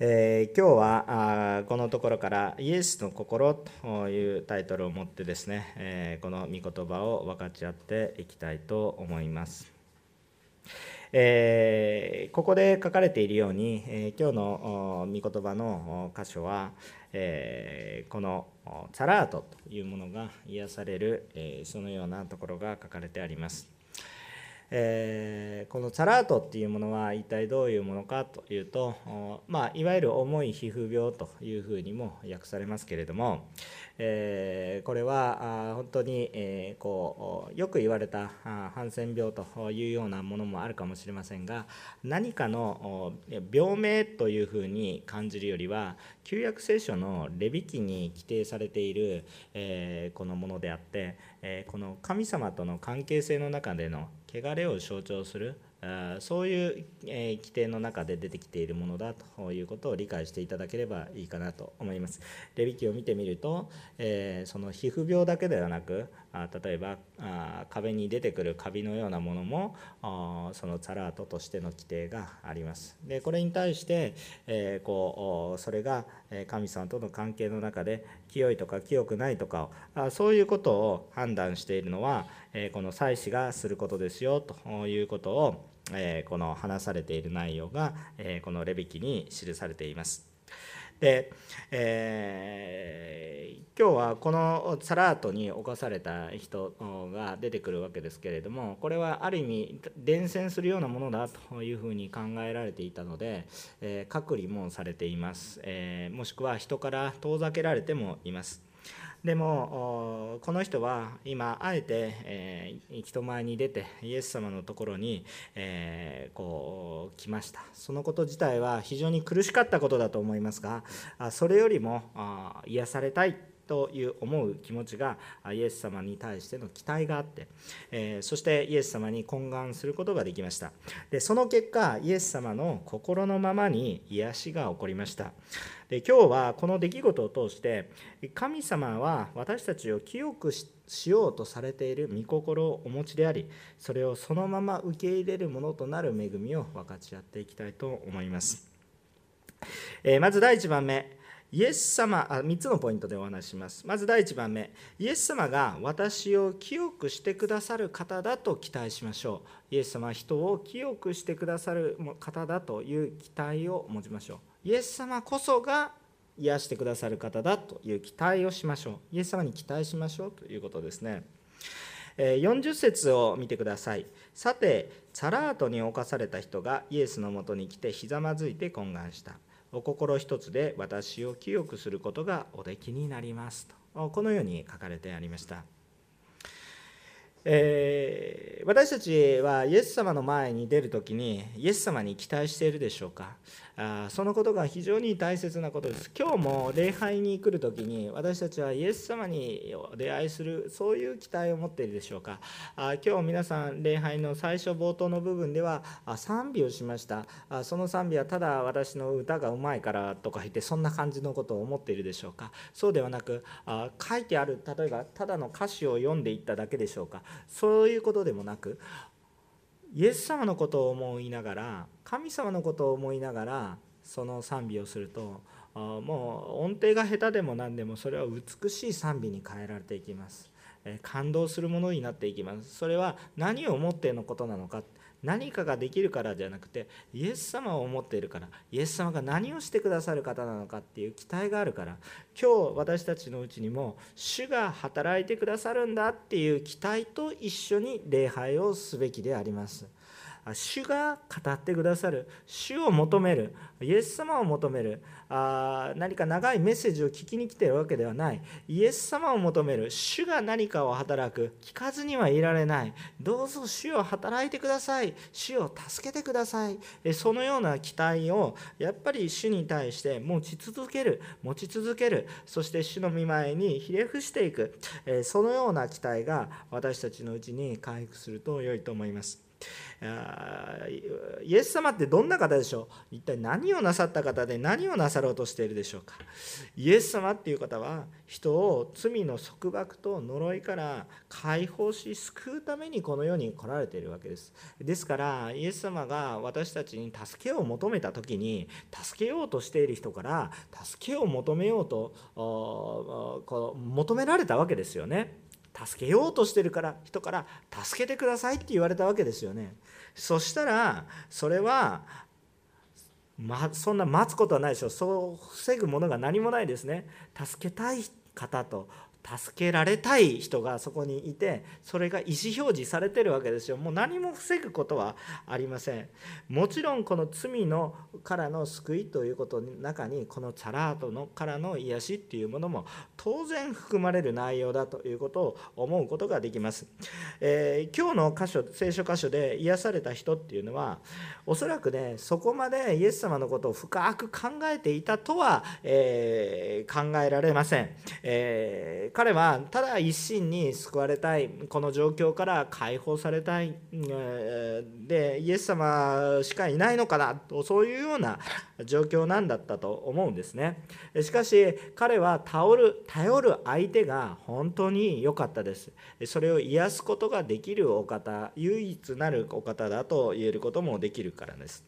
えー、今日はあこのところから「イエスの心」というタイトルを持ってですね、えー、この御言葉を分かち合っていきたいと思います。えー、ここで書かれているように、え今日の御言葉の箇所は、えこの「サラート」というものが癒される、えそのようなところが書かれてあります。えー、このサラートっていうものは一体どういうものかというと、まあ、いわゆる重い皮膚病というふうにも訳されますけれども、えー、これは本当に、えー、こうよく言われたハンセン病というようなものもあるかもしれませんが何かの病名というふうに感じるよりは旧約聖書のレビ記に規定されている、えー、このものであって、えこの神様との関係性の中での汚れを象徴するそういう規定の中で出てきているものだということを理解していただければいいかなと思います。レビ記を見てみると、えその皮膚病だけではなく例えば壁に出てくるカビのようなものもそのサラートとしての規定があります。でこれに対して、えこうそれが神様との関係の中で清いとか清くないとかをそういうことを判断しているのはこの祭司がすることですよということをこの話されている内容がこのレビ記に記されています。で、えー、今日はこのサラートに侵された人が出てくるわけですけれどもこれはある意味伝染するようなものだというふうに考えられていたので、えー、隔離もされています、えー、もしくは人から遠ざけられてもいます。でもこの人は今あえて、人前に出てイエス様のところに、こう来ました。そのこと自体は非常に苦しかったことだと思いますがそれよりも癒されたいという思う気持ちがイエス様に対しての期待があって、そしてイエス様に懇願することができました。でその結果イエス様の心のままに癒しが起こりました。で今日はこの出来事を通して神様は私たちを清くしようとされている御心をお持ちでありそれをそのまま受け入れるものとなる恵みを分かち合っていきたいと思います、えまず第1番目イエス様あ3つのポイントでお話します。まず第1番目イエス様が私を清くしてくださる方だと期待しましょう。イエス様は人を清くしてくださる方だという期待を持ちましょう。イエス様こそが癒してくださる方だという期待をしましょう。イエス様に期待しましょうということですね。40節を見てください。さてサラートに侵された人がイエスのもとに来てひざまずいて懇願した。お心一つで私を清くすることがおできになりますと。このように書かれてありました、えー、私たちはイエス様の前に出るときにイエス様に期待しているでしょうか？あそのことが非常に大切なことです。今日も礼拝に来る時に私たちはイエス様に出会いするそういう期待を持っているでしょうか。あ今日皆さん礼拝の最初冒頭の部分では賛美をしました。あその賛美はただ私の歌がうまいからとか言ってそんな感じのことを思っているでしょうか。そうではなくあ書いてある例えばただの歌詞を読んでいっただけでしょうか。そういうことでもなくイエス様のことを思いながら神様のことを思いながらその賛美をするともう音程が下手でも何でもそれは美しい賛美に変えられていきます。感動するものになっていきます。それは何を思ってのことなのか。何かができるからじゃなくてイエス様を思っているからイエス様が何をしてくださる方なのかっていう期待があるから今日私たちのうちにも主が働いてくださるんだっていう期待と一緒に礼拝をすべきであります。主が語ってくださる。主を求める。イエス様を求める。あ何か長いメッセージを聞きに来ているわけではない。イエス様を求める。主が何かを働く。聞かずにはいられない。どうぞ主を働いてください。主を助けてください。そのような期待をやっぱり主に対して持ち続ける。持ち続ける。そして主の御前にひれ伏していく。そのような期待が私たちのうちに回復すると良いと思います。イエス様ってどんな方でしょう？一体何をなさった方で何をなさろうとしているでしょうか？イエス様っていう方は人を罪の束縛と呪いから解放し救うためにこの世に来られているわけです。ですからイエス様が私たちに助けを求めた時に助けようとしている人から助けを求めようと求められたわけですよね。助けようとしてるから人から助けてくださいって言われたわけですよね。そしたらそれはま、そんな待つことはないでしょう。そう防ぐものが何もないですね。助けたい方と助けられたい人がそこにいてそれが意思表示されてるわけですよ。もう何も防ぐことはありません。もちろんこの罪のからの救いということの中にこのチャラートのからの癒しっていうものも当然含まれる内容だということを思うことができます、えー、今日の箇所聖書箇所で癒された人っていうのはおそらくねそこまでイエス様のことを深く考えていたとは、えー、考えられません、えー彼はただ一心に救われたい。この状況から解放されたい。でイエス様しかいないのかなとそういうような状況なんだったと思うんですね。しかし彼は頼る頼る相手が本当に良かったです。それを癒すことができるお方唯一なるお方だと言えることもできるからです。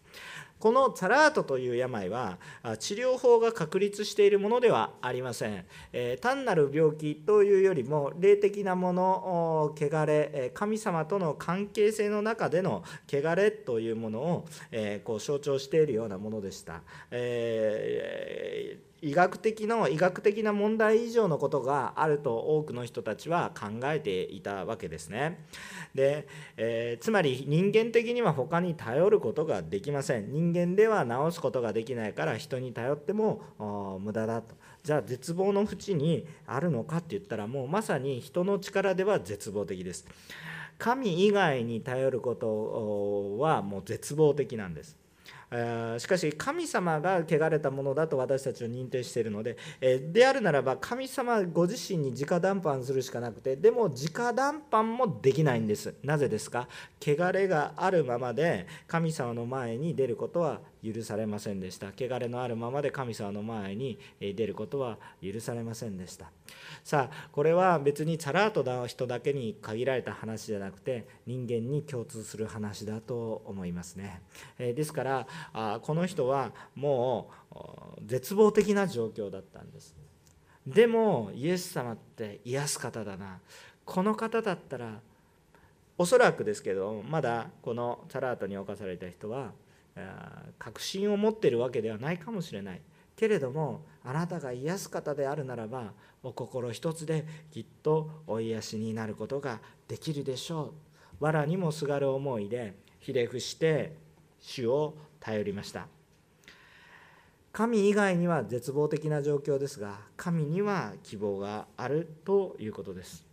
このサラートという病は治療法が確立しているものではありません、え単なる病気というよりも霊的なもの汚れ神様との関係性の中での汚れというものを、えこう象徴しているようなものでした、えー医学的の医学的な問題以上のことがあると多くの人たちは考えていたわけですね。で、えー、つまり人間的には他に頼ることができません。人間では治すことができないから人に頼っても無駄だと。じゃあ絶望の淵にあるのかって言ったらもうまさに人の力では絶望的です。神以外に頼ることはもう絶望的なんです。しかし神様が汚れたものだと私たちは認定しているのでであるならば神様ご自身に直談判するしかなくてでも直談判もできないんです。なぜですか？汚れがあるままで神様の前に出ることは許されませんでした。汚れのあるままで神様の前に出ることは許されませんでした。さあこれは別にチャラートな人だけに限られた話じゃなくて人間に共通する話だと思いますね。えですからあこの人はもう絶望的な状況だったんです。でもイエス様って癒す方だな。この方だったらおそらくですけどまだこのチャラートに侵された人は確信を持ってるわけではないかもしれない。けれどもあなたが癒す方であるならばお心一つできっとお癒しになることができるでしょう。藁にもすがる思いでひれ伏して主を頼りました。神以外には絶望的な状況ですが神には希望があるということです。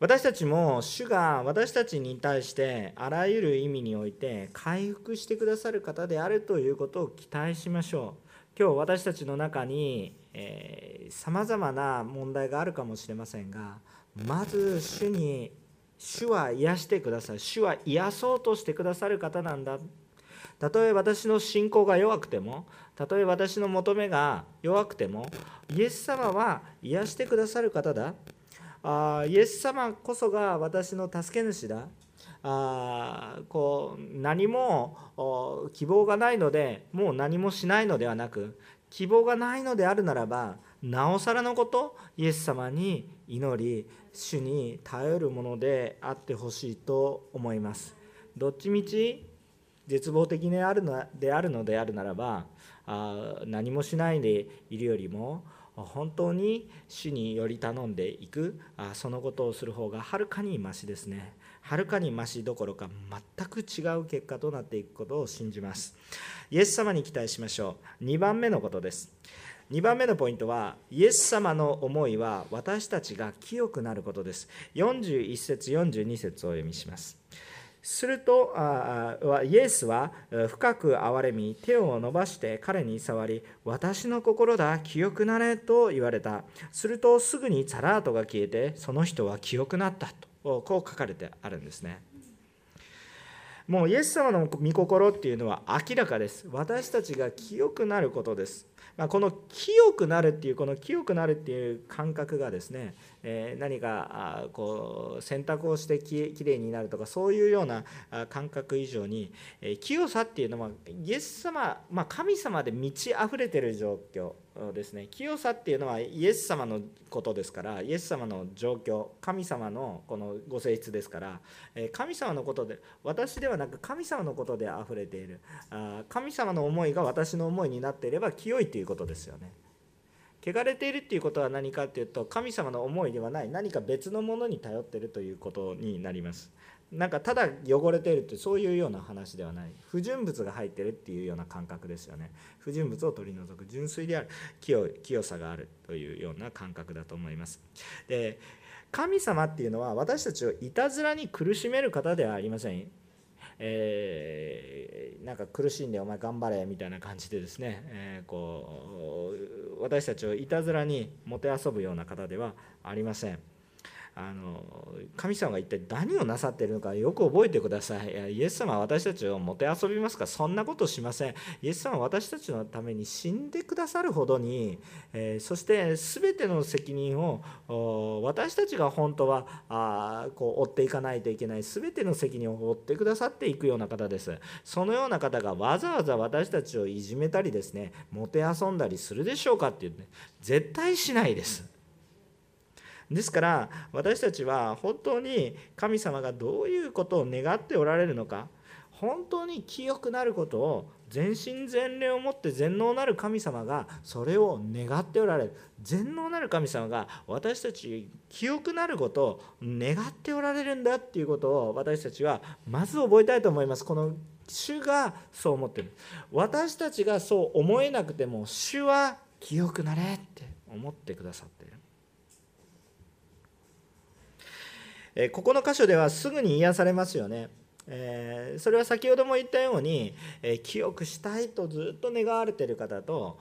私たちも主が私たちに対してあらゆる意味において回復してくださる方であるということを期待しましょう。今日私たちの中にさまざまな問題があるかもしれませんがまず主に主は癒してくださる主は癒そうとしてくださる方なんだ。たとえ私の信仰が弱くてもたとえ私の求めが弱くてもイエス様は癒してくださる方だ。イエス様こそが私の助け主だ。あこう何も希望がないのでもう何もしないのではなく希望がないのであるならばなおさらのことイエス様に祈り主に頼るものであってほしいと思います。どっちみち絶望的であるのであるのであるならばあ何もしないでいるよりも本当に主により頼んでいくそのことをする方がはるかにましですね。はるかにましどころか全く違う結果となっていくことを信じます。イエス様に期待しましょう。2番目のことです。2番目のポイントはイエス様の思いは私たちが清くなることです。41節42節をお読みします。するとイエスは深く憐れみ手を伸ばして彼に触り私の心だ清くなれと言われたするとすぐにザラートが消えてその人は清くなったとこう書かれてあるんですね。もうイエス様の御心っていうのは明らかです。私たちが清くなることです。まあ、この清くなるっていうこの清くなるっていう感覚がですね、え、何かこう選択をしてききれいになるとかそういうような感覚以上に、え、清さっていうのはイエス様、まあ、神様で満ち溢れてる状況ですね。清さっていうのはイエス様のことですからイエス様の状況神様のこのご性質ですから神様のことで私ではなく神様のことで溢れている。神様の思いが私の思いになっていれば清いということですよね。汚れているっていうことは何かっていうと神様の思いではない何か別のものに頼ってるということになります。なんかただ汚れているってそういうような話ではない。不純物が入ってるっていうような感覚ですよね。不純物を取り除く純粋である清清さがあるというような感覚だと思います。で神様っていうのは私たちをいたずらに苦しめる方ではありません。えー、なんか苦しんでお前頑張れみたいな感じでですね、えー、こう私たちをいたずらにもてあそぶような方ではありません。あの神様が一体何をなさっているのかよく覚えてください。イエス様は私たちをもてあそびますか？そんなことしません。イエス様は私たちのために死んでくださるほどに、えー、そして全ての責任を私たちが本当はあこう追っていかないといけない全ての責任を負ってくださっていくような方です。そのような方がわざわざ私たちをいじめたりですねもてあそんだりするでしょうかって言って、絶対しないです。ですから私たちは本当に神様がどういうことを願っておられるのか本当に清くなることを全身全霊をもって全能なる神様がそれを願っておられる。全能なる神様が私たち清くなることを願っておられるんだっていうことを私たちはまず覚えたいと思います。この主がそう思ってる。私たちがそう思えなくても主は清くなれって思ってくださってる。えここの箇所ではすぐに癒されますよね。えそれは先ほども言ったように、え清くしたいとずっと願われてる方と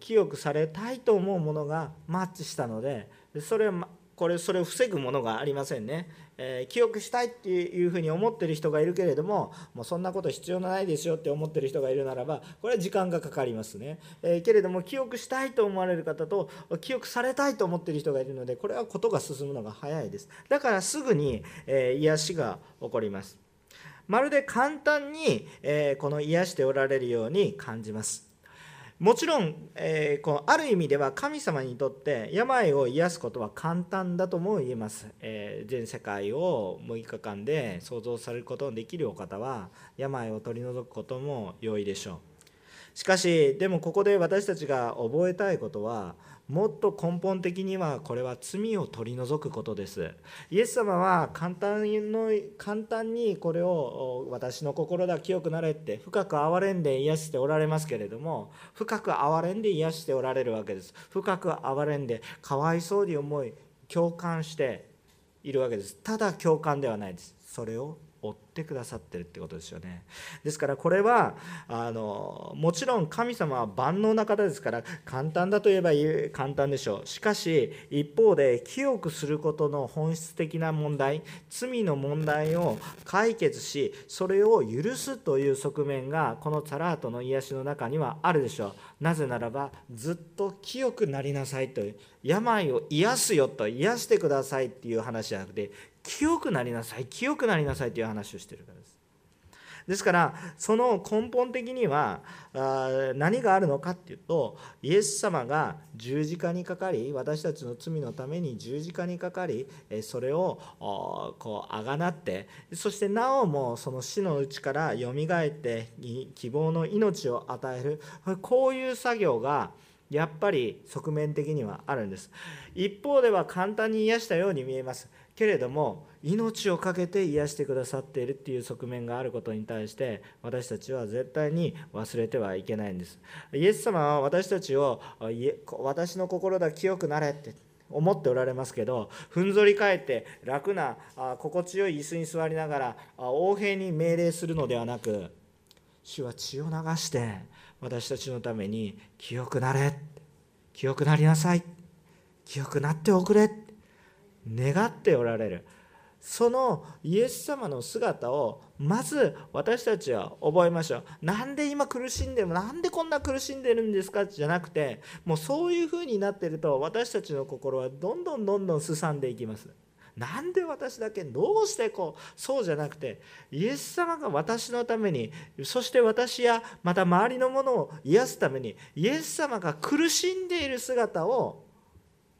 清くされたいと思うものがマッチしたのでそれはこれそれを防ぐものがありませんね。えー、記憶したいっていうふうに思ってる人がいるけれどももうそんなこと必要ないですよって思ってる人がいるならばこれは時間がかかりますね、えー、けれども記憶したいと思われる方と記憶されたいと思ってる人がいるのでこれはことが進むのが早いです。だからすぐに、えー、癒しが起こります。まるで簡単に、えこの癒しておられるように感じます。もちろん、えー、こうある意味では神様にとって病を癒すことは簡単だとも言えます、えー、全世界を6日間で想像されることのできるお方は病を取り除くことも容易でしょう。しかしでもここで私たちが覚えたいことはもっと根本的にはこれは罪を取り除くことです。イエス様は簡単の簡単にこれを私の心だ清くなれって深く憐れんで癒しておられますけれども深く憐れんで癒しておられるわけです。深く憐れんでかわいそうに思い共感しているわけです。ただ共感ではないです。それを追ってくださってるってこですよね。ですからこれはあのもちろん神様は万能な方ですから簡単だといえば簡単でしょう。しかし一方で清くすることの本質的な問題罪の問題を解決しそれを許すという側面がこのサラートの癒しの中にはあるでしょう。なぜならばずっと清くなりなさいという病を癒すよと癒してくださいっていう話じゃなくて清くなりなさい清くなりなさいという話をしているからです。ですからその根本的には何があるのかっていうとイエス様が十字架にかかり私たちの罪のために十字架にかかりそれをこうあがなってそしてなおもその死のうちからよみがえって希望の命を与える。こういう作業がやっぱり側面的にはあるんです。一方では簡単に癒したように見えます。けれども命を懸けて癒してくださっているっていう側面があることに対して私たちは絶対に忘れてはいけないんです。イエス様は私たちを私の心だ清くなれって思っておられますけどふんぞり返って楽な心地よい椅子に座りながら横平に命令するのではなく主は血を流して私たちのために清くなれ清くなりなさい。清くなっておくれ願っておられるそのイエス様の姿をまず私たちは覚えましょう。なんで今苦しんでるなんでこんな苦しんでるんですか？じゃなくてもうそういう風になってると私たちの心はどんどんどんどんすさんでいきます。なんで私だけどうしてこう？そうじゃなくてイエス様が私のためにそして私やまた周りのものを癒すためにイエス様が苦しんでいる姿を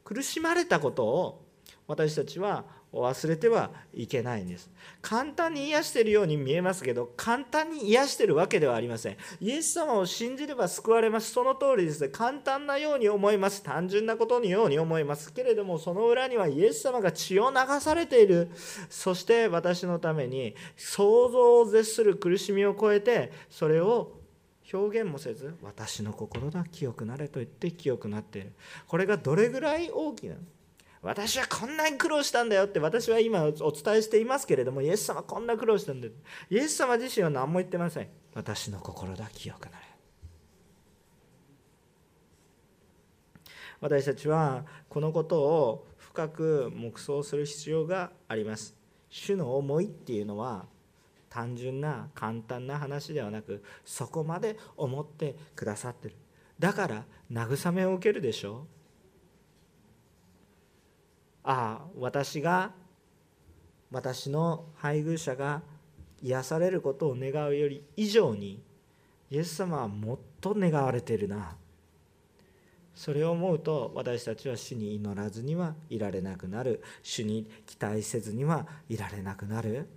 苦しまれたことを私たちは忘れてはいけないんです。簡単に癒しているように見えますけど簡単に癒しているわけではありません。イエス様を信じれば救われます。その通りです。簡単なように思います。単純なことのように思います。けれどもその裏にはイエス様が血を流されている。そして私のために想像を絶する苦しみを超えてそれを表現もせず私の心だ。清くなれと言って清くなっている。これがどれぐらい大きな私はこんなに苦労したんだよって私は今お伝えしていますけれどもイエス様こんな苦労したんだよ。イエス様自身は何も言ってません。私の心だ清くなれ私たちはこのことを深く黙想する必要があります。主の思いっていうのは単純な簡単な話ではなくそこまで思ってくださってる。だから慰めを受けるでしょう。ああ私が私の配偶者が癒されることを願うより以上にイエス様はもっと願われているな。それを思うと私たちは主に祈らずにはいられなくなる。主に期待せずにはいられなくなる。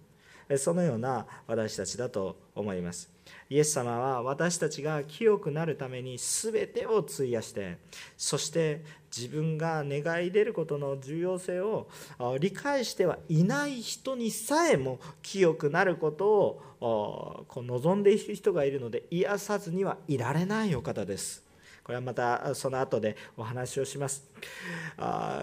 そのような私たちだと思いますイエス様は私たちが清くなるために全てを費やしてそして自分が願い出ることの重要性を理解してはいない人にさえも清くなることを望んでいる人がいるので癒さずにはいられないお方です。これはまたその後でお話をします あ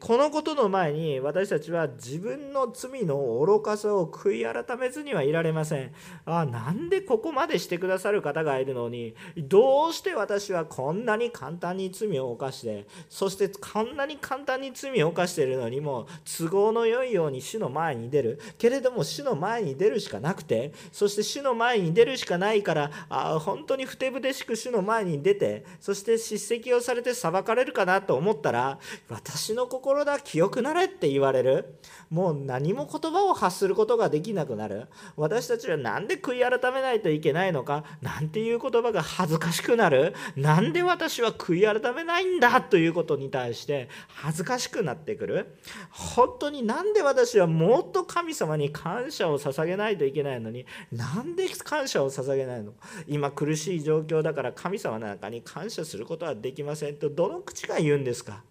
このことの前に私たちは自分の罪の愚かさを悔い改めずにはいられません。あなんでここまでしてくださる方がいるのにどうして私はこんなに簡単に罪を犯してそしてこんなに簡単に罪を犯しているのにも都合の良いように主の前に出る。けれども主の前に出るしかなくてそして主の前に出るしかないからあ本当にふてぶてしく主の前に出ててそして叱責をされて裁かれるかなと思ったら私の心だ清くなれって言われる。もう何も言葉を発することができなくなる。私たちは何で悔い改めないといけないのか？なんていう言葉が恥ずかしくなる？なんで私は悔い改めないんだ？ということに対して恥ずかしくなってくる。本当になんで私はもっと神様に感謝を捧げないといけないのになんで感謝を捧げないの？今苦しい状況だから神様なんかに感謝することはできませんとどの口が言うんですか？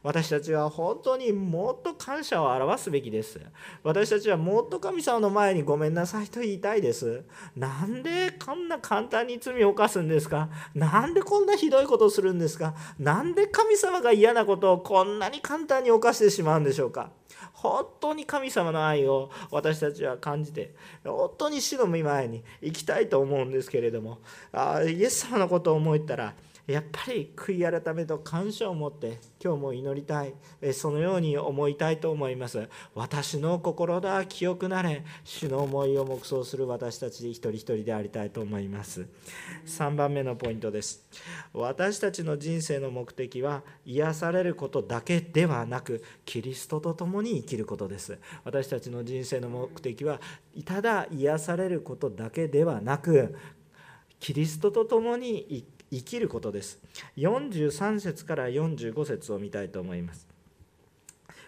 私たちは本当にもっと感謝を表すべきです。私たちはもっと神様の前にごめんなさいと言いたいです。なんでこんな簡単に罪を犯すんですか？なんでこんなひどいことをするんですか？なんで神様が嫌なことをこんなに簡単に犯してしまうんでしょうか？本当に神様の愛を私たちは感じて本当に死の見前に行きたいと思うんですけれどもあイエス様のことを思ったらやっぱり悔い改めと感謝を持って今日も祈りたい。そのように思いたいと思います。私の心だ清くなれ。主の思いを黙想する私たち一人一人でありたいと思います。3番目のポイントです。私たちの人生の目的は癒されることだけではなくキリストと共に生きることです。私たちの人生の目的はただ癒されることだけではなくキリストと共に生き生きることです。43節から45節を見たいと思います。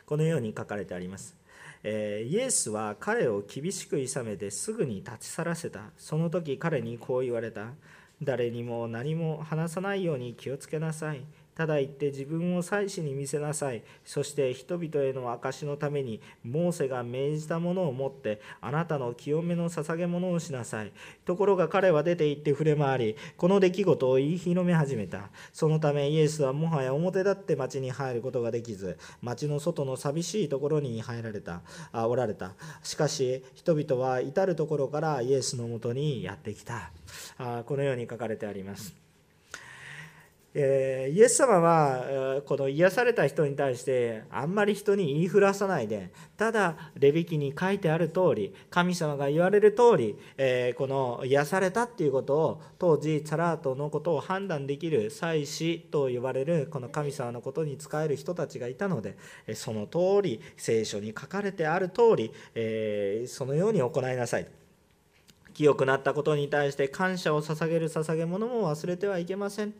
このように書かれてあります。えイエスは彼を厳しくいさめてすぐに立ち去らせた。その時彼にこう言われた。誰にも何も話さないように気をつけなさい。ただ言って自分を祭司に見せなさい。そして人々への証のために、モーセが命じたものを持って、あなたの清めの捧げ物をしなさい。ところが彼は出て行って触れ回り、この出来事を言い広め始めた。そのためイエスはもはや表立って町に入ることができず、町の外の寂しいところに入られた、あおられた。しかし、人々は至るところからイエスのもとにやってきた。あこのように書かれてあります。えー、イエス様はこの癒された人に対してあんまり人に言いふらさないでただレビキに書いてある通り神様が言われる通り、えー、この癒されたっていうことを当時サラートのことを判断できる祭司と呼ばれるこの神様のことに仕える人たちがいたのでその通り聖書に書かれてある通り、えー、そのように行いなさい。清くなったことに対して感謝を捧げる捧げ物も忘れてはいけません。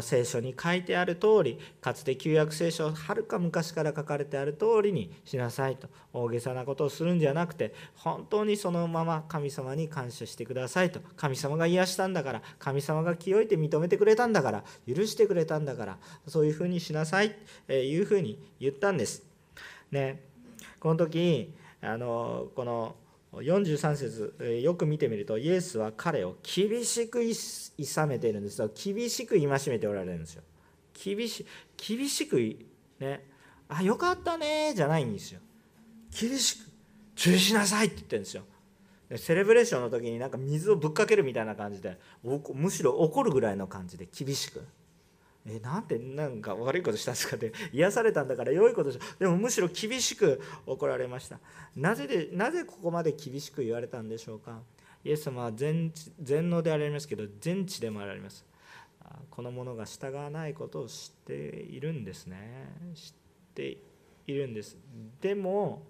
聖書に書いてある通りかつて旧約聖書はるか昔から書かれてある通りにしなさいと。大げさなことをするんじゃなくて本当にそのまま神様に感謝してくださいと。神様が癒したんだから神様が清いて認めてくれたんだから許してくれたんだからそういうふうにしなさいというふうに言ったんです。ね、この時あのこの43節よく見てみるとイエスは彼を厳しくいさめているんですよ。厳しく戒めておられるんですよ。厳し厳しくねあよかったねじゃないんですよ。厳しく注意しなさいって言ってるんですよ。セレブレーションの時になんか水をぶっかけるみたいな感じでむしろ怒るぐらいの感じで厳しく。えなんてなんか悪いことしたんですかって癒されたんだから良いことしでもむしろ厳しく怒られました。なぜでなぜここまで厳しく言われたんでしょうか。イエス様は全全能であられますけど全知でもあられます。この者が従わないことを知っているんですね。知っているんです。でも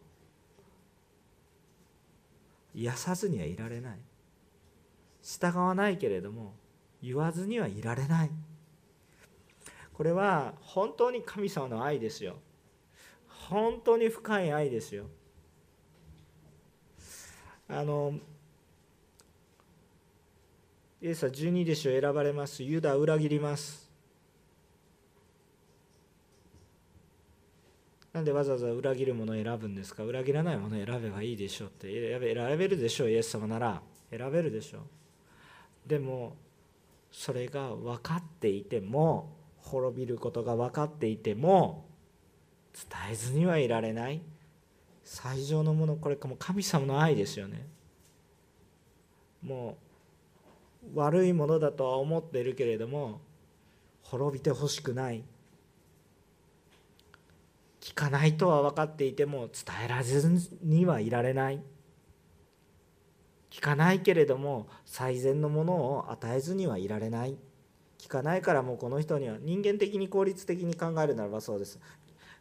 癒さずにはいられない。従わないけれども言わずにはいられない。これは本当に神様の愛ですよ。本当に深い愛ですよ。あのイエスは十二弟子を選ばれます。ユダ裏切ります。なんでわざわざ裏切るものを選ぶんですか？裏切らないものを選べばいいでしょうって。選べるでしょうイエス様なら。選べるでしょう。でもそれが分かっていても滅びることが分かっていても伝えずにはいられない。最上のものこれかも神様の愛ですよね。もう悪いものだとは思っているけれども滅びてほしくない。聞かないとは分かっていても伝えられずにはいられない。聞かないけれども最善のものを与えずにはいられない。聞かないからもうこの人には人間的に効率的に考えるならばそうです。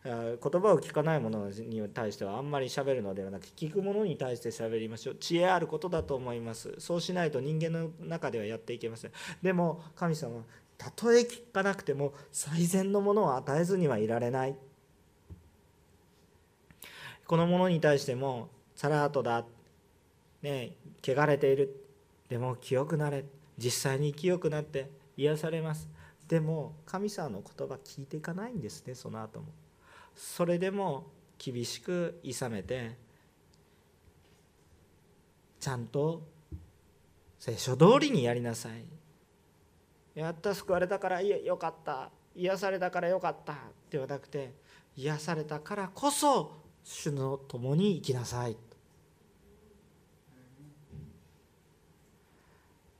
言葉を聞かないものに対してはあんまりしゃべるのではなく聞くものに対してしゃべりましょう。知恵あることだと思います。そうしないと人間の中ではやっていけません。でも神様たとえ聞かなくても最善のものを与えずにはいられない。このものに対してもサラートだね汚れている。でも清くなれ。実際に清くなって癒されます。でも神様の言葉聞いていかないんですねその後も。それでも厳しくいさめてちゃんと聖書通りにやりなさい。やった救われたからいやよかった。癒されたからよかった。ではなくて癒されたからこそ主の共に生きなさい。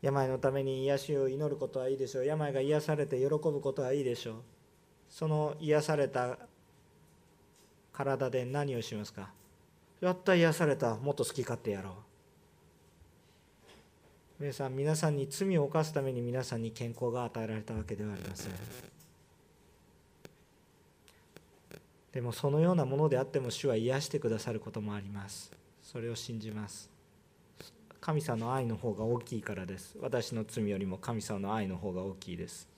病のために癒しを祈ることはいいでしょう。病が癒されて喜ぶことはいいでしょう。その癒された体で何をしますか？やった癒されたもっと好き勝手やろう。皆さん皆さんに罪を犯すために皆さんに健康が与えられたわけではありません。でもそのようなものであっても主は癒してくださることもあります。それを信じます。神様の愛の方が大きいからです。私の罪よりも神様の愛の方が大きいです。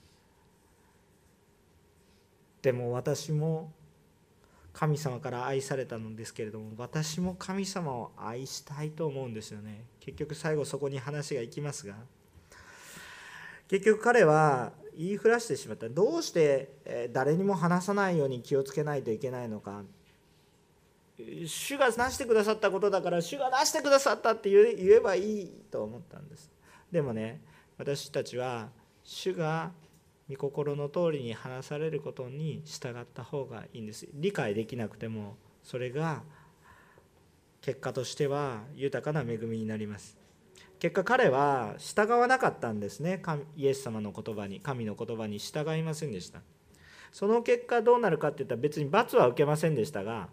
でも私も神様から愛されたのですけれども私も神様を愛したいと思うんですよね。結局最後そこに話がいきますが結局彼は言いふらしてしまった。どうして誰にも話さないように気をつけないといけないのか。主がなしてくださったことだから主がなしてくださったって言えばいいと思ったんです。でもね私たちは主が御心の通りに話されることに従った方がいいんです。理解できなくてもそれが結果としては豊かな恵みになります。結果彼は従わなかったんですね。イエス様の言葉に神の言葉に従いませんでした。その結果どうなるかっていったら別に罰は受けませんでしたが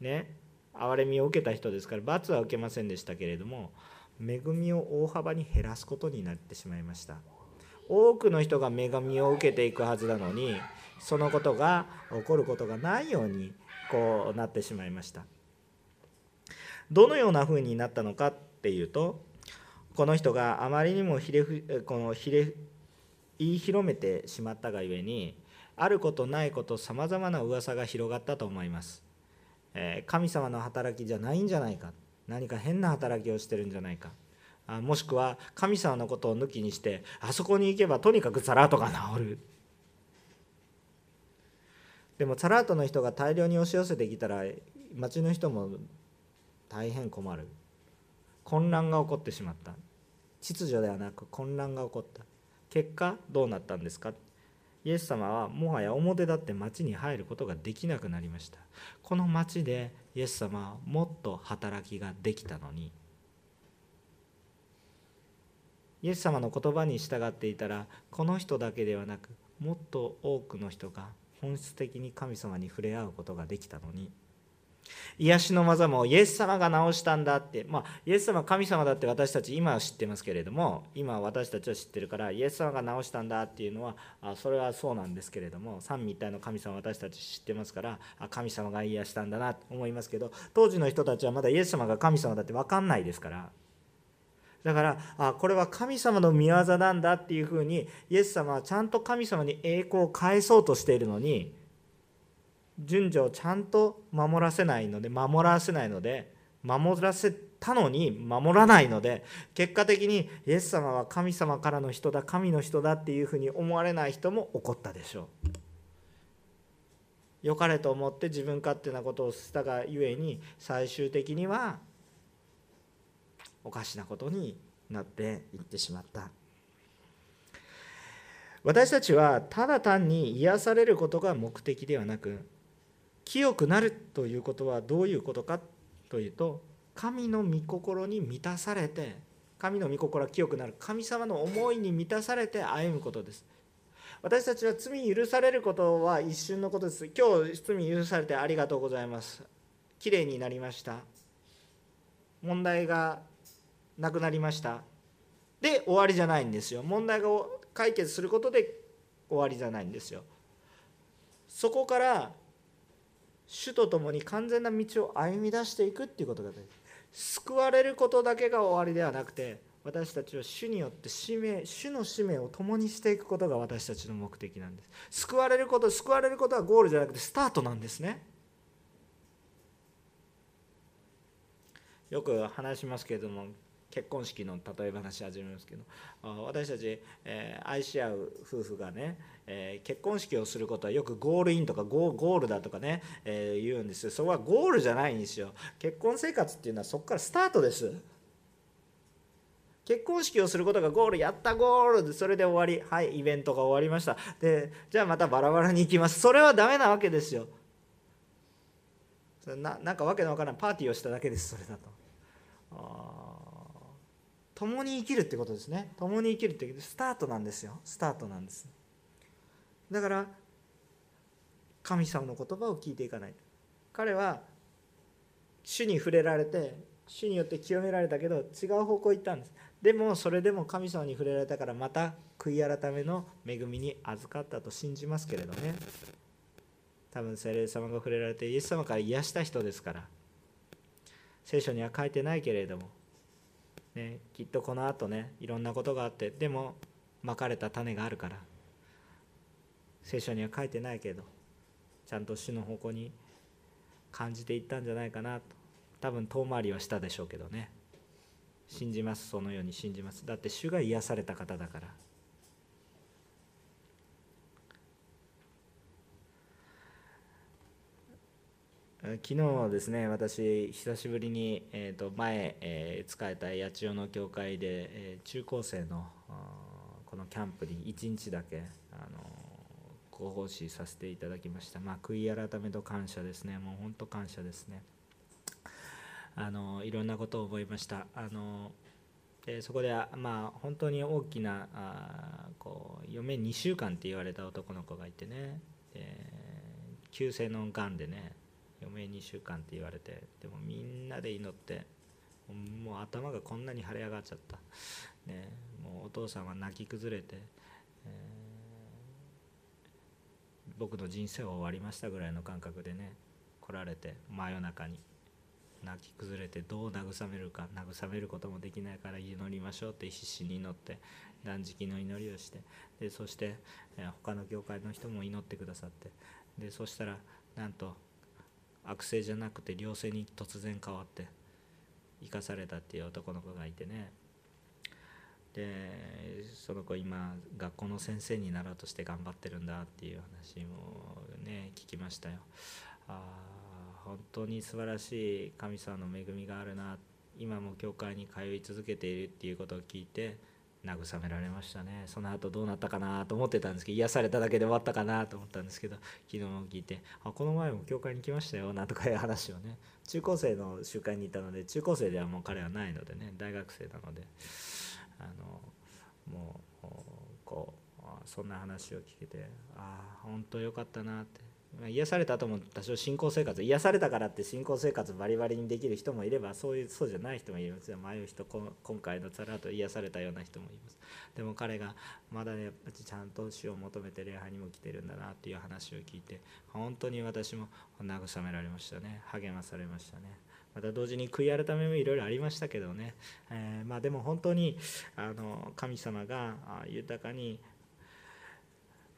ね憐れみを受けた人ですから罰は受けませんでしたけれども恵みを大幅に減らすことになってしまいました。多くの人が恵みを受けていくはずなのにそのことが起こることがないようにこうなってしまいました。どのようなふうになったのかっていうとこの人があまりにもひれふこのひれ言い広めてしまったがゆえにあることないことさまざまな噂が広がったと思います、え神様の働きじゃないんじゃないか。何か変な働きをしてるんじゃないか。あもしくは神様のことを抜きにしてあそこに行けばとにかくザラートが治る。でもザラートの人が大量に押し寄せてきたら町の人も大変困る。混乱が起こってしまった。秩序ではなく混乱が起こった。結果どうなったんですか？イエス様はもはや表立って町に入ることができなくなりました。この町でイエス様はもっと働きができたのに。イエス様の言葉に従っていたらこの人だけではなくもっと多くの人が本質的に神様に触れ合うことができたのに。癒しの技もイエス様が治したんだって、まあ、イエス様神様だって私たち今は知ってますけれども今私たちは知ってるからイエス様が治したんだっていうのはあそれはそうなんですけれども三位一体の神様私たち知ってますからあ神様が癒したんだなと思いますけど当時の人たちはまだイエス様が神様だって分かんないですから。だからあこれは神様の見業なんだっていうふうにイエス様はちゃんと神様に栄光を返そうとしているのに順序をちゃんと守らせないので守らせないので守らせたのに守らないので結果的にイエス様は神様からの人だ神の人だっていうふうに思われない人も起こったでしょう。良かれと思って自分勝手なことをしたがゆえに最終的にはおかしなことになっていってしまった私たちはただ単に癒されることが目的ではなく清くなるということはどういうことかというと神の御心に満たされて神の御心は清くなる。神様の思いに満たされて歩むことです。私たちは罪許されることは一瞬のことです。今日罪許されてありがとうございます。きれいになりました。問題がなくなりました。で終わりじゃないんですよ。問題が解決することで終わりじゃないんですよ。そこから主と共に完全な道を歩み出していくっていうことが大事。救われることだけが終わりではなくて私たちは主によって使命主の使命を共にしていくことが私たちの目的なんです。救われること救われることはゴールじゃなくてスタートなんですね。よく話しますけれども結婚式の例え話始めますけど私たち、えー、愛し合う夫婦がね、えー、結婚式をすることはよくゴールインとかゴールだとかね、えー、言うんですよ。そこはゴールじゃないんですよ。結婚生活っていうのはそこからスタートです。結婚式をすることがゴールやったゴールでそれで終わり。はいイベントが終わりました。でじゃあまたバラバラに行きます。それはダメなわけですよ。ななんかわけのわからないパーティーをしただけですそれだと。ああ共に生きるってことですね。共に生きるってスタートなんですよ。スタートなんです。だから神様の言葉を聞いていかない。彼は主に触れられて主によって清められたけど違う方向行ったんです。でもそれでも神様に触れられたからまた悔い改めの恵みに預かったと信じますけれどね。多分聖霊様が触れられてイエス様から癒した人ですから。聖書には書いてないけれども。ね、きっとこのあとねいろんなことがあってでもまかれた種があるから聖書には書いてないけどちゃんと主の方向に感じていったんじゃないかなと。多分遠回りはしたでしょうけどね。信じますそのように信じます。だって主が癒された方だから。昨日ですね私久しぶりに、えー、と前、えー、使えた八千代の教会で、えー、中高生のこのキャンプに1日だけあのご奉仕させていただきました、まあ、悔い改めと感謝ですね。もう本当感謝ですね。あのいろんなことを覚えました。あのでそこでまあ本当に大きなあこう余命2週間って言われた男の子がいてね。急性のがんでね。余命2週間って言われてでもみんなで祈ってもう頭がこんなに腫れ上がっちゃった、ね、もうお父さんは泣き崩れて、えー、僕の人生は終わりましたぐらいの感覚でね来られて真夜中に。泣き崩れてどう慰めるか慰めることもできないから祈りましょうって必死に祈って断食の祈りをしてでそして、えー、他の教会の人も祈ってくださってでそしたらなんと悪性じゃなくて良性に突然変わって生かされたっていう男の子がいてねでその子今学校の先生になろうとして頑張ってるんだっていう話もね聞きましたよ。あ本当に素晴らしい神様の恵みがあるな今も教会に通い続けているっていうことを聞いて慰められましたね。その後どうなったかなと思ってたんですけど癒されただけで終わったかなと思ったんですけど昨日も聞いて「あこの前も教会に来ましたよ」なんとかいう話をね。中高生の集会にいたので中高生ではもう彼はないのでね大学生なのであのもうこうそんな話を聞けてああ本当よかったなって。癒された後も多少信仰生活癒されたからって信仰生活バリバリにできる人もいればそういうそうじゃない人もいます迷う人今回のつらと癒されたような人もいます。でも彼がまだねちゃんと死を求めて礼拝にも来てるんだなっていう話を聞いて本当に私も慰められましたね。励まされましたね。また同時に悔い改めもいろいろありましたけどね、えー、まあ、でも本当にあの神様が豊かに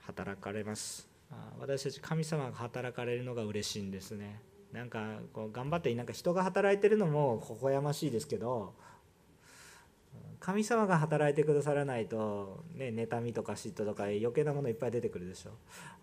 働かれます。私たち神様が働かれるのが嬉しいんですね。なんかこう頑張ってなんか人が働いてるのも微笑ましいですけど神様が働いてくださらないと、ね、妬みとか嫉妬とか余計なものいっぱい出てくるでしょ。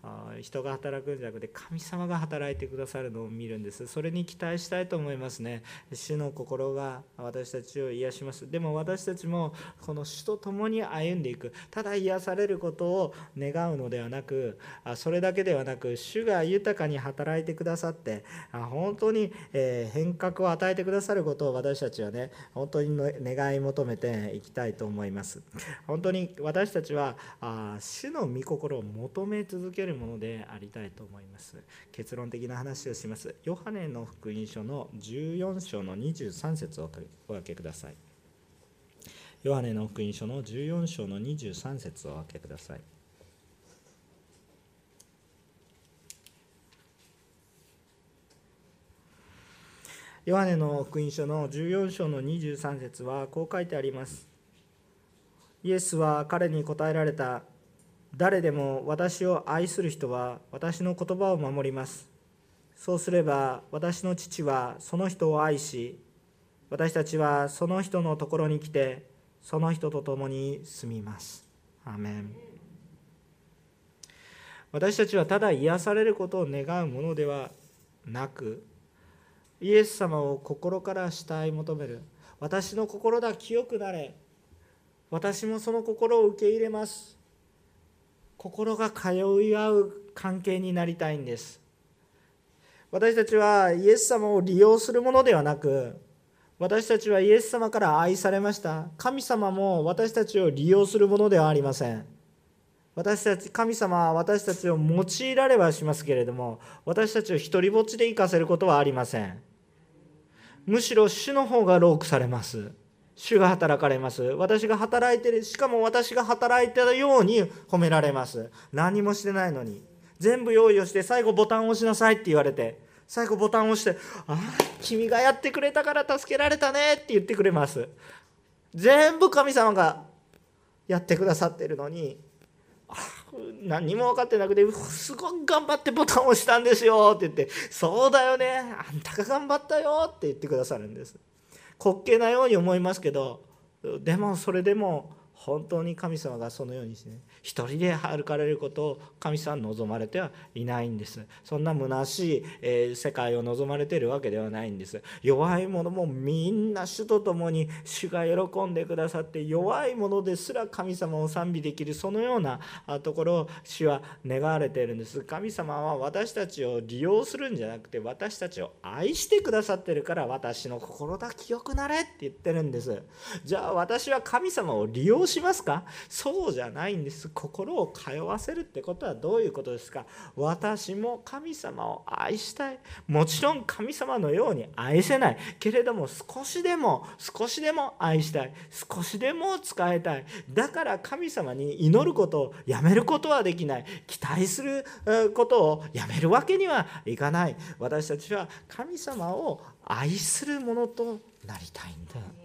あ人が働くんじゃなくて神様が働いてくださるのを見るんです。それに期待したいと思いますね。主の心が私たちを癒します。でも私たちもこの主と共に歩んでいく。ただ癒されることを願うのではなくそれだけではなく主が豊かに働いてくださって本当に変革を与えてくださることを私たちはね本当に願い求めていきたいと思います。本当に私たちはあ主の御心を求め続けるものでありたいと思います。結論的な話をします。ヨハネの福音書の14章の23節をお分けください。ヨハネの福音書の14章の23節をお分けください。ヨハネの福音書の14章の23節はこう書いてあります。イエスは彼に答えられた。誰でも私を愛する人は私の言葉を守ります。そうすれば私の父はその人を愛し、私たちはその人のところに来て、その人と共に住みます。アメン私たちはただ癒されることを願うものではなく、イエス様を心から慕い求める。私の心だ清くなれ。私もその心を受け入れます。心が通い合う関係になりたいんです。私たちはイエス様を利用するものではなく私たちはイエス様から愛されました。神様も私たちを利用するものではありません。私たち神様は私たちを用いられはしますけれども私たちを一りぼっちで生かせることはありません。むしろ主の方がロークされます。主が働かれます。私が働いてるしかも私が働いてるように褒められます。何もしてないのに。全部用意をして最後ボタンを押しなさいって言われて最後ボタンを押して「ああ君がやってくれたから助けられたね」って言ってくれます。全部神様がやってくださってるのに何も分かってなくてすごく頑張ってボタンを押したんですよって言って「そうだよねあんたが頑張ったよ」って言ってくださるんです。滑稽なように思いますけどでもそれでも本当に神様がそのようにしてね一人で歩かれることを神様は望まれてはいないんです。そんな虚しい、え世界を望まれているわけではないんです。弱い者もみんな主と共に主が喜んでくださって弱い者ですら神様を賛美できるそのようなところを主は願われているんです。神様は私たちを利用するんじゃなくて私たちを愛してくださってるから私の心だ清くなれって言ってるんです。じゃあ私は神様を利用しますか？そうじゃないんです。心を通わせるってことはどういうことですか？私も神様を愛したい。もちろん神様のように愛せない。けれども少しでも少しでも愛したい。少しでも使いたい。だから神様に祈ることをやめることはできない。期待することをやめるわけにはいかない。私たちは神様を愛するものとなりたいんだ。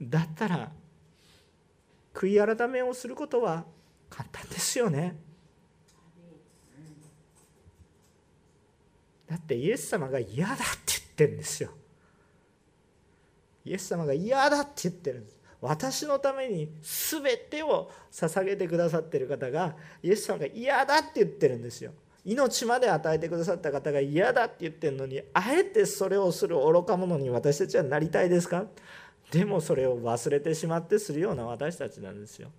だったら悔い改めをすることは簡単ですよね。だってイエス様が嫌だって言ってるんですよ。イエス様が嫌だって言ってるんです。私のために全てを捧げてくださってる方がイエス様が嫌だって言ってるんですよ。命まで与えてくださった方が嫌だって言ってるのにあえてそれをする愚か者に私たちはなりたいですか？でもそれを忘れてしまってするような私たちなんですよ。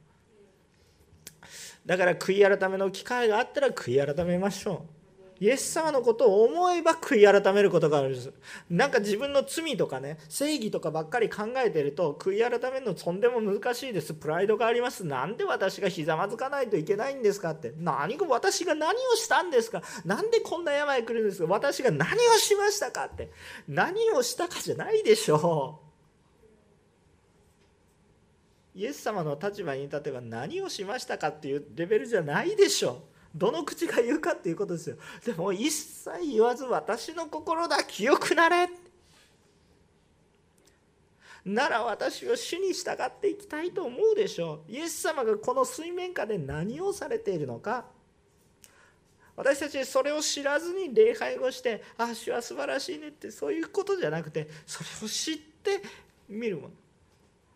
だから悔い改めの機会があったら悔い改めましょう。イエス様のことを思えば悔い改めることがあるんです。なんか自分の罪とかね正義とかばっかり考えてると悔い改めるのとんでも難しいです。プライドがあります。なんで私がひざまずかないといけないんですかって。何か私が何をしたんですか。何でこんな病来るんですか。私が何をしましたかって。何をしたかじゃないでしょう。イエス様の立場に立てば何をしましたかっていうレベルじゃないでしょどの口が言うかっていうことですよ。でも一切言わず私の心だ清くなれ。なら私を主に従っていきたいと思うでしょう。イエス様がこの水面下で何をされているのか。私たちそれを知らずに礼拝をして「ああ主は素晴らしいね」ってそういうことじゃなくてそれを知って見るもの。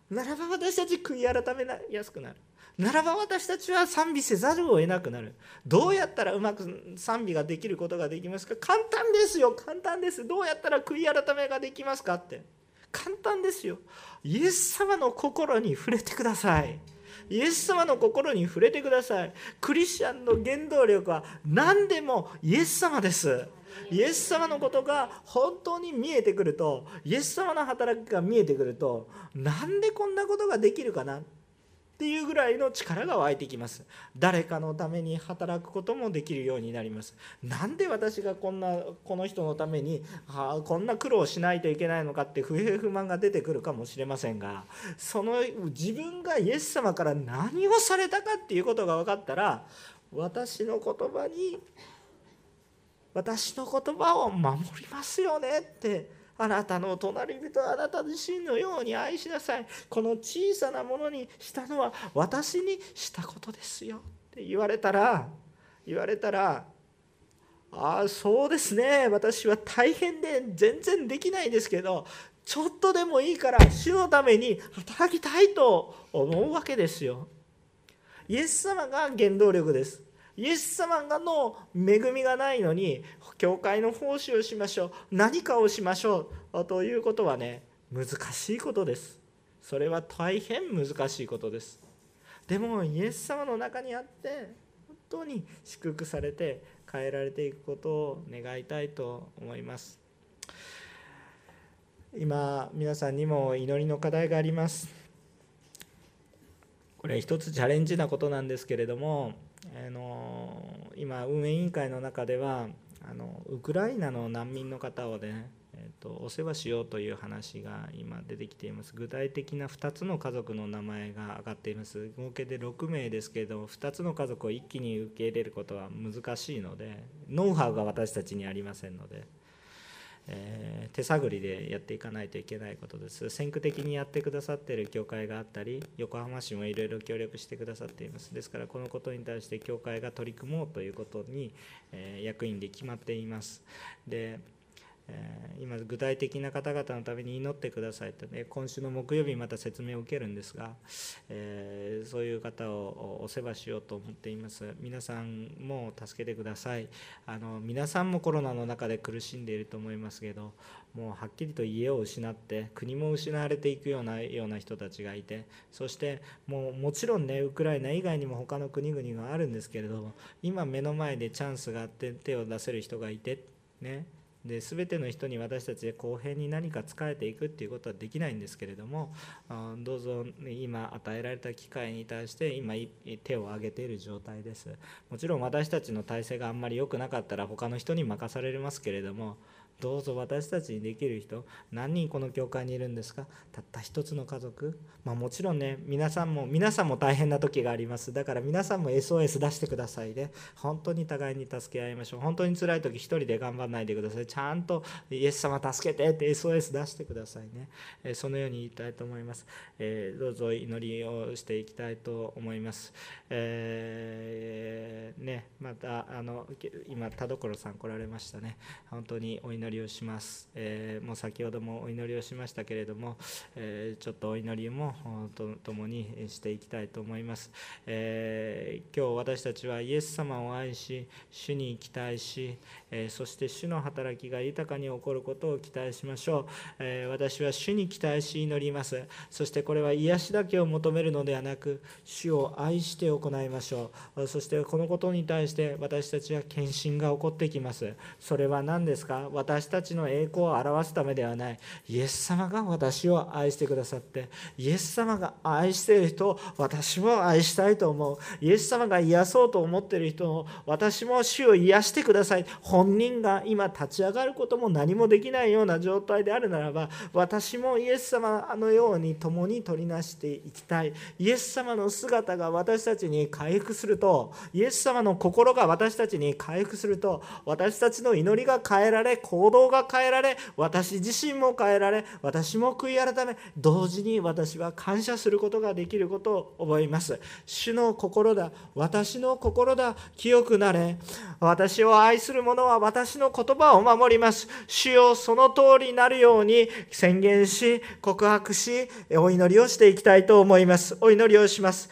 ならば私たち悔い改めやすくなる。ならば私たちは賛美せざるを得なくなる。どうやったらうまく賛美ができることができますか？簡単ですよ。簡単です。どうやったら悔い改めができますかって。簡単ですよ。イエス様の心に触れてください。イエス様の心に触れてください。クリスチャンの原動力は何でもイエス様です。イエス様のことが本当に見えてくるとイエス様の働きが見えてくるとなんでこんなことができるかな？っていうぐらいの力が湧いてきます。誰かのために働くこともできるようになります。なんで私がこんなこの人のために、あ、こんな苦労しないといけないのかって不平不満が出てくるかもしれませんがその自分がイエス様から何をされたかっていうことが分かったら私の言葉に私の言葉を守りますよねってあなたの隣人あなた自身のように愛しなさいこの小さなものにしたのは私にしたことですよって言われたら言われたらああそうですね私は大変で全然できないですけどちょっとでもいいから主のために働きたいと思うわけですよ。イエス様が原動力です。イエス様がの恵みがないのに教会の奉仕をしましょう何かをしましょうということはね難しいことです。それは大変難しいことです。でもイエス様の中にあって本当に祝福されて変えられていくことを願いたいと思います。今皆さんにも祈りの課題があります。これ一つチャレンジなことなんですけれどもあの今運営委員会の中ではあのウクライナの難民の方をね、えーと、お世話しようという話が今出てきています具体的な2つの家族の名前が上がっています合計で6名ですけれども2つの家族を一気に受け入れることは難しいのでノウハウが私たちにありませんので。え、手探りでやっていかないといけないことです。先駆的にやってくださっている教会があったり横浜市もいろいろ協力してくださっています。ですからこのことに対して教会が取り組もうということに、え、役員で決まっています。で今具体的な方々のために祈ってくださいと。ね今週の木曜日また説明を受けるんですが、え、そういう方をお世話しようと思っています。皆さんも助けてください。あの皆さんもコロナの中で苦しんでいると思いますけどもうはっきりと家を失って国も失われていくようなような人たちがいてそしてもうもちろんねウクライナ以外にも他の国々があるんですけれども今目の前でチャンスがあって手を出せる人がいてね。で全ての人に私たちで公平に何か仕えていくっていうことはできないんですけれどもどうぞ今与えられた機会に対して今手を挙げている状態です。もちろん私たちの体制があんまり良くなかったら他の人に任されますけれどもどうぞ私たちにできる人何人この教会にいるんですか？たった一つの家族、まあ、もちろんね皆さんも皆さんも大変な時があります。だから皆さんも SOS 出してくださいね。本当に互いに助け合いましょう。本当に辛い時一人で頑張らないでください。ちゃんとイエス様助けてって SOS 出してくださいね、えそのように言いたいと思います、えー、どうぞ祈りをしていきたいと思います、えー、ねまたあの今田所さん来られましたね。本当にお祈り祈りをします、えー、もう先ほどもお祈りをしましたけれども、えー、ちょっとお祈りもと共にしていきたいと思います、えー、今日私たちはイエス様を愛し主に期待し、えそして主の働きが豊かに起こることを期待しましょう、え私は主に期待し祈ります。そしてこれは癒しだけを求めるのではなく主を愛して行いましょう。そしてこのことに対して私たちは献身が起こってきます。それは何ですか？私私たちの栄光を表すためではない。イエス様が私を愛してくださってイエス様が愛している人を私も愛したいと思う。イエス様が癒そうと思っている人を私も主を癒してください。本人が今立ち上がることも何もできないような状態であるならば私もイエス様のように共に取りなしていきたい。イエス様の姿が私たちに回復するとイエス様の心が私たちに回復すると私たちの祈りが変えられ行動が変えられ私自身も変えられ私も悔い改め同時に私は感謝することができることを覚えます。主の心だ私の心だ清くなれ。私を愛する者は私の言葉を守ります。主よその通りになるように宣言し告白しお祈りをしていきたいと思います。お祈りをします。